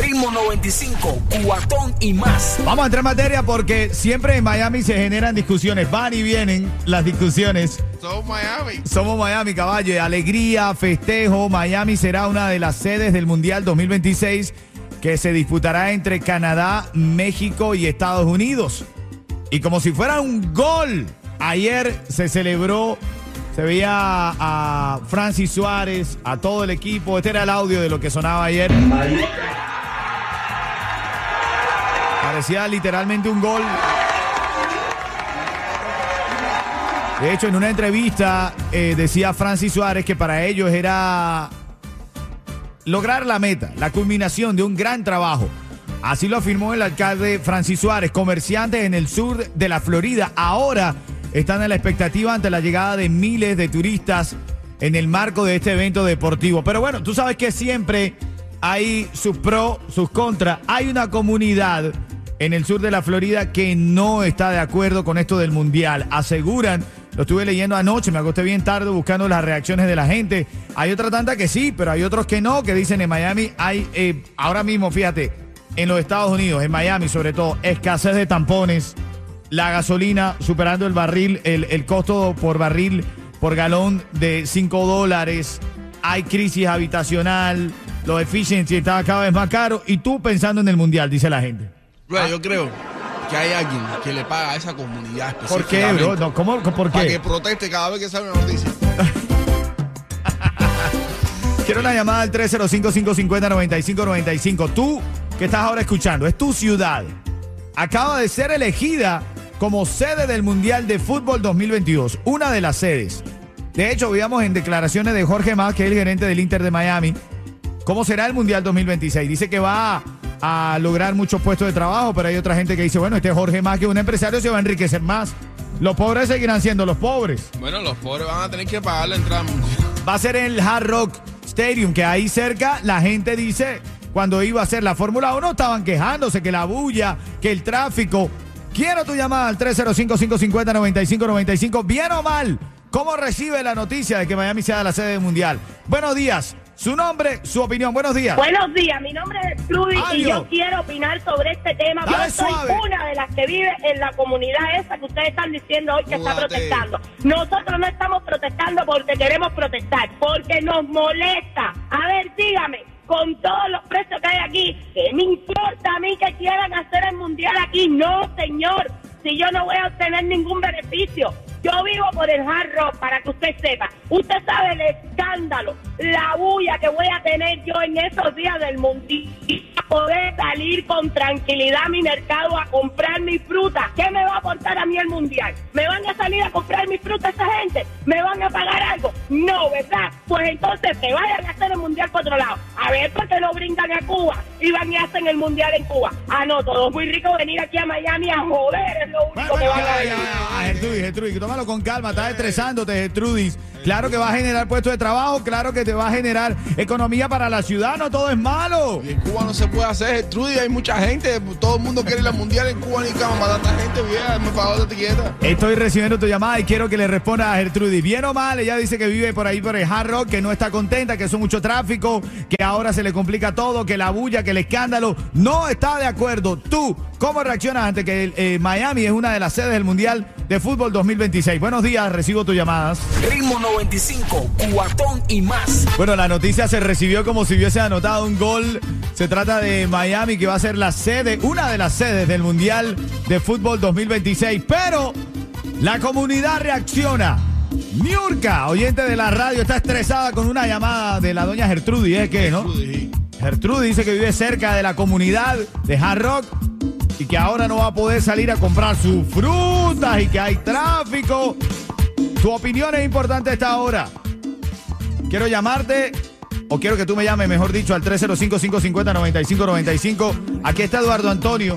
Ritmo 95, cuatón y más. Vamos a entrar en materia porque siempre en Miami se generan discusiones. Van y vienen las discusiones. Somos Miami. Somos Miami, caballo. Alegría, festejo. Miami será una de las sedes del Mundial 2026 que se disputará entre Canadá, México y Estados Unidos. Y como si fuera un gol, ayer se celebró, se veía a Francis Suárez, a todo el equipo. Este era el audio de lo que sonaba ayer. Parecía literalmente un gol. De hecho, en una entrevista eh, decía Francis Suárez que para ellos era lograr la meta, la culminación de un gran trabajo. Así lo afirmó el alcalde Francis Suárez. Comerciantes en el sur de la Florida ahora están en la expectativa ante la llegada de miles de turistas en el marco de este evento deportivo. Pero bueno, tú sabes que siempre hay sus pros, sus contras. Hay una comunidad en el sur de la Florida que no está de acuerdo con esto del mundial. Aseguran, lo estuve leyendo anoche, me acosté bien tarde buscando las reacciones de la gente. Hay otra tanta que sí, pero hay otros que no, que dicen en Miami hay, eh, ahora mismo, fíjate, en los Estados Unidos, en Miami sobre todo, escasez de tampones, la gasolina superando el barril, el, costo por barril, por galón de 5 dólares, hay crisis habitacional, los efficiency están cada vez más caros y tú pensando en el mundial, dice la gente. Bro, yo creo que hay alguien que le paga a esa comunidad ¿Por qué, bro? No, ¿cómo, ¿Por Para que qué? proteste cada vez que sale una noticia. Quiero una llamada al 305-550-9595. Tú que estás ahora escuchando, es tu ciudad. Acaba de ser elegida como sede del Mundial de Fútbol 2022. Una de las sedes. De hecho, veíamos en declaraciones de Jorge Más, que es el gerente del Inter de Miami, cómo será el Mundial 2026. Dice que va a lograr muchos puestos de trabajo, pero hay otra gente que dice, bueno, este Jorge Más, que un empresario, se va a enriquecer más. Los pobres seguirán siendo los pobres. Bueno, los pobres van a tener que pagar la entrada. va a ser en el Hard Rock Stadium, que ahí cerca la gente dice, cuando iba a ser la Fórmula 1 estaban quejándose que la bulla, que el tráfico. Quiero tu llamada al 305-550-9595. ¿Bien o mal? ¿Cómo recibe la noticia de que Miami sea la sede del Mundial? Buenos días. Su nombre, su opinión. Buenos días. Buenos días, mi nombre es Trudy y yo quiero opinar sobre este tema. Dale yo soy suave. una de las que vive en la comunidad esa que ustedes están diciendo hoy que está protestando. Nosotros no estamos protestando porque queremos protestar, porque nos molesta. A ver, dígame, con todos los precios que hay aquí, ¿qué me importa a mí que quieran hacer el mundial aquí? No, señor, si yo no voy a obtener ningún beneficio. Yo vivo por el hard rock, para que usted sepa. Usted sabe el escándalo, la bulla que voy a tener yo en esos días del mundial. Poder salir con tranquilidad a mi mercado a comprar mi fruta. ¿Qué me va a aportar a mí el mundial? ¿Me van a salir a comprar mi fruta esa gente? ¿Me van a pagar algo? No, ¿verdad? Pues entonces se vayan a hacer el mundial por otro lado. A ver por qué no brindan a Cuba y van y hacen el mundial en Cuba. Ah, no, todo es muy rico venir aquí a Miami a joder, es lo único que van a Gertrudis, Gertrudis, tómalo con calma, estás estresándote, Gertrudis. Claro que va a generar puestos de trabajo, claro que te va a generar economía para la ciudad, no todo es malo. Y en Cuba no se puede hacer, Trudy, hay mucha gente, todo el mundo quiere ir al mundial en Cuba, ni cama, para tanta gente, vieja, me pagó de quieta. Estoy recibiendo tu llamada y quiero que le responda a Gertrudis. Bien o mal, ella dice que vive por ahí por el Hard Rock, que no está contenta, que son mucho tráfico, que ahora se le complica todo, que la bulla, que el escándalo. No está de acuerdo. Tú, ¿cómo reaccionas ante que eh, Miami es una de las sedes del Mundial de Fútbol 2026? Buenos días, recibo tus llamadas. Ritmo 95, cuatón y más. Bueno, la noticia se recibió como si hubiese anotado un gol. Se trata de Miami, que va a ser la sede, una de las sedes del Mundial de Fútbol 2026. Pero la comunidad reacciona. Miurka, oyente de la radio, está estresada con una llamada de la doña Gertrudis, ¿eh? ¿Qué, no? Gertrudis dice que vive cerca de la comunidad de Hard Rock y que ahora no va a poder salir a comprar sus frutas y que hay tráfico. Tu opinión es importante a esta hora. Quiero llamarte, o quiero que tú me llames, mejor dicho, al 305-550-9595. Aquí está Eduardo Antonio,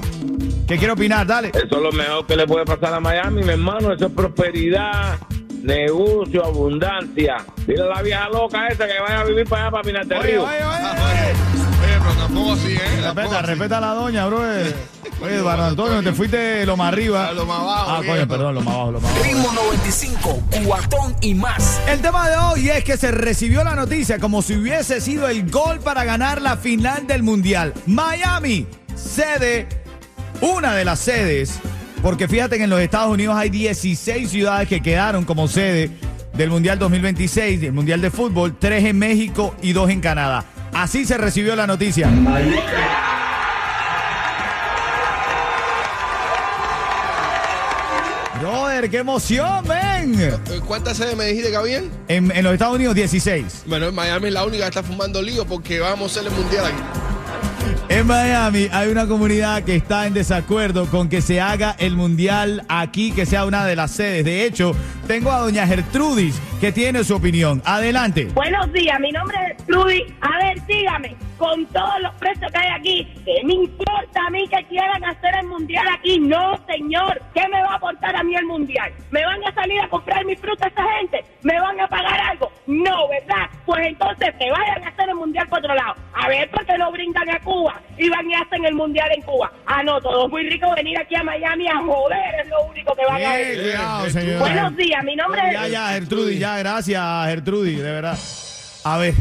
que quiere opinar. Dale. Eso es lo mejor que le puede pasar a Miami, mi hermano. Eso es prosperidad. negocio, abundancia. Dile a la vieja loca esa que vaya a vivir para allá, para Pinar del Oye, Río. oye, oye. Oye, pero tampoco así, ¿eh? Respeta, respeta a la doña, bro. Oye, Eduardo Antonio, te fuiste lo más arriba. A lo más abajo, Ah, coño, perdón, lo más abajo, lo más abajo. Ritmo 95, cuatón y más. El tema de hoy es que se recibió la noticia como si hubiese sido el gol para ganar la final del Mundial. Miami, sede, una de las sedes, porque fíjate que en los Estados Unidos hay 16 ciudades que quedaron como sede del Mundial 2026, del Mundial de Fútbol, tres en México y dos en Canadá. Así se recibió la noticia. Brother, qué emoción, ven. Eh, ¿Cuántas sedes me dijiste que habían? En, en los Estados Unidos, 16. Bueno, en Miami es la única que está fumando lío porque vamos a hacer el mundial aquí. En Miami hay una comunidad que está en desacuerdo con que se haga el mundial aquí, que sea una de las sedes. De hecho, tengo a doña Gertrudis que tiene su opinión. Adelante. Buenos días, mi nombre es Trudy. A ver, dígame, con todos los precios que hay aquí, ¿qué me importa a mí que quieran hacer el mundial aquí? No, señor. ¿Qué me va a aportar a mí el mundial? ¿Me van a salir a comprar mi fruta esa gente? ¿Me van a pagar algo? No, ¿verdad? Pues entonces que vayan a hacer el mundial por otro lado. A ver, ¿por qué no brindan a Cuba y van y hacen el mundial en Cuba? Ah, no, todo es muy rico venir aquí a Miami a joder, es lo único que van a señora. Buenos días, mi nombre Ya, es... ya, Gertrudis, ya, gracias, Gertrudis, de verdad. A ver.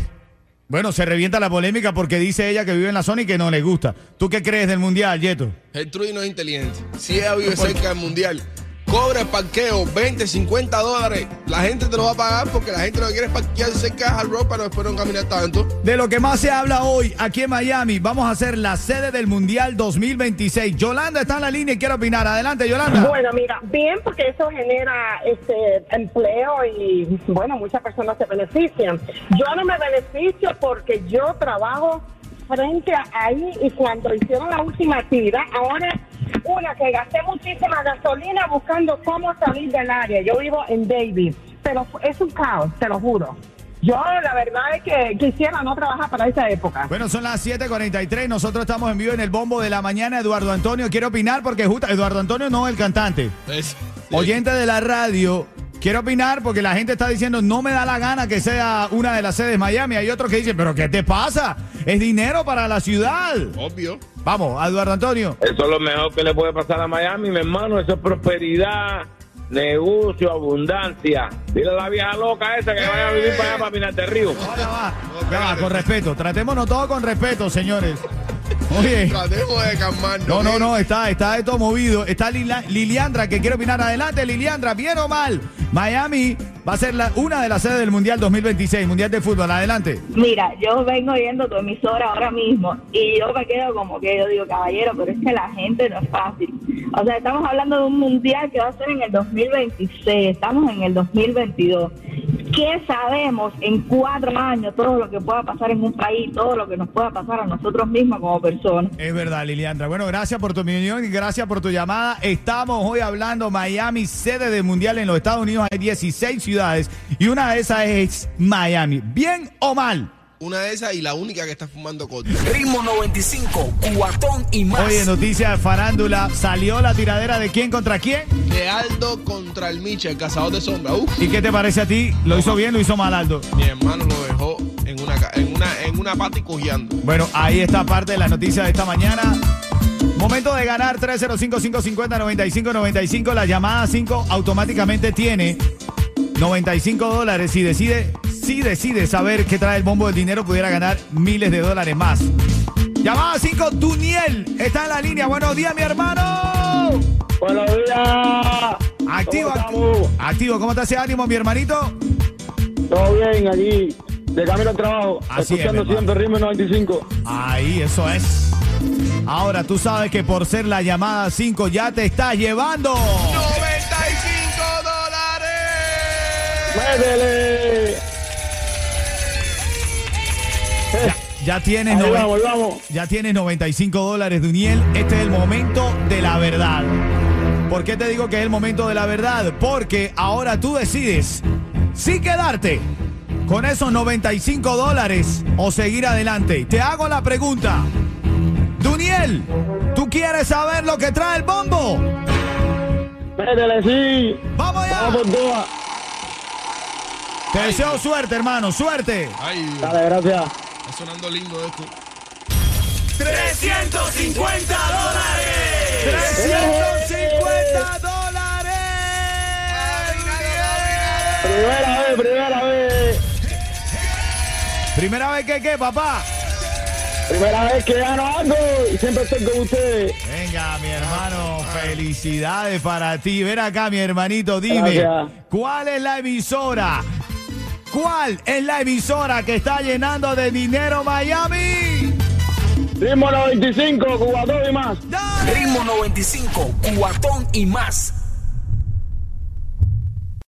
Bueno, se revienta la polémica porque dice ella que vive en la zona y que no le gusta. ¿Tú qué crees del mundial, Yeto? Gertrudis no es inteligente. Si ella vive cerca del mundial, cobra el parqueo 20, 50 dólares. La gente te lo va a pagar porque la gente lo que quiere es parquear cerca Hard Rock para no después no caminar tanto. De lo que más se habla hoy aquí en Miami, vamos a ser la sede del Mundial 2026. Yolanda está en la línea y quiere opinar. Adelante, Yolanda. Bueno, mira, bien porque eso genera este empleo y bueno, muchas personas se benefician. Yo no me beneficio porque yo trabajo frente a ahí y cuando hicieron la última actividad, ahora una que gasté muchísima gasolina buscando cómo salir del área. Yo vivo en Davis, pero es un caos, te lo juro. Yo la verdad es que quisiera no trabajar para esa época. Bueno, son las 7:43. Nosotros estamos en vivo en el bombo de la mañana. Eduardo Antonio quiere opinar porque justo Eduardo Antonio no el cantante. Es- Oyente de la radio, quiero opinar porque la gente está diciendo no me da la gana que sea una de las sedes Miami. Hay otros que dicen, pero ¿qué te pasa? Es dinero para la ciudad. Obvio. Vamos, a Eduardo Antonio. Eso es lo mejor que le puede pasar a Miami, mi hermano. Eso es prosperidad, negocio, abundancia. Dile a la vieja loca esa que vaya a vivir para allá, para Pinar del Río. Ya va, con respeto. Tratémonos todos con respeto, señores. Oye. Tratemos de calmarnos. No, no, ¿ok? no, está, está esto movido. Está Lila- Liliandra que quiere opinar. Adelante, Liliandra, bien o mal. Miami va a ser la- una de las sedes del Mundial 2026, Mundial de Fútbol. Adelante. Mira, yo vengo oyendo tu emisora ahora mismo y yo me quedo como que yo digo, caballero, pero es que la gente no es fácil. O sea, estamos hablando de un mundial que va a ser en el 2026, estamos en el 2022. ¿Qué sabemos en cuatro años todo lo que pueda pasar en un país, todo lo que nos pueda pasar a nosotros mismos como personas? Es verdad, Liliandra. Bueno, gracias por tu opinión y gracias por tu llamada. Estamos hoy hablando Miami, sede del Mundial en los Estados Unidos. Hay 16 ciudades y una de esas es Miami. ¿Bien o mal? Una de esas y la única que está fumando corto. Ritmo 95, cuatón y más. Oye, noticia de farándula. ¿Salió la tiradera de quién contra quién? De Aldo contra el Micha, el cazador de sombra. Uf, ¿Y qué te parece a ti? ¿Lo hizo bien, lo hizo mal, Aldo? mi hermano lo dejó en una, ca- en una, en una pata y cojeando. Bueno, ahí está parte de la noticia de esta mañana. Momento de ganar 305-550-9595. La llamada 5 automáticamente tiene 95 dólares. Si decide, si decide saber qué trae el bombo del dinero, pudiera ganar miles de dólares más. Llamada 5, Duniel está en la línea. Buenos días, mi hermano. Buenos días. Activo, ¿Cómo activo. ¿cómo está ese ánimo, mi hermanito? Todo bien, aquí, de camino al trabajo, Así es, escuchando hermano. siempre Ritmo 95. Ahí, eso es. Ahora tú sabes que por ser la llamada 5 ya te estás llevando. 95 dólares. ¡Métele! Ya tienes, Ahí vamos, vamos. ya tienes 95 dólares, Duniel. Este es el momento de la verdad. ¿Por qué te digo que es el momento de la verdad? Porque ahora tú decides si quedarte con esos 95 dólares o seguir adelante. Te hago la pregunta. Duniel, ¿tú quieres saber lo que trae el bombo? Métele, sí. ¡Vamos allá! Vamos. Te deseo suerte, hermano, suerte. Ay. Dale, gracias. Está sonando lindo esto. 350 dólares. 350 dólares. Primera vez, primera vez. Primera vez que qué, papá. Primera vez que gano algo y siempre estoy con ustedes. Venga, mi hermano, felicidades para ti. Ven acá, mi hermanito, dime, Gracias. ¿cuál es la emisora? ¿Cuál es la emisora que está llenando de dinero Miami? Ritmo 95, Cubatón y más. ¡Dale! Ritmo 95, cuatón y más.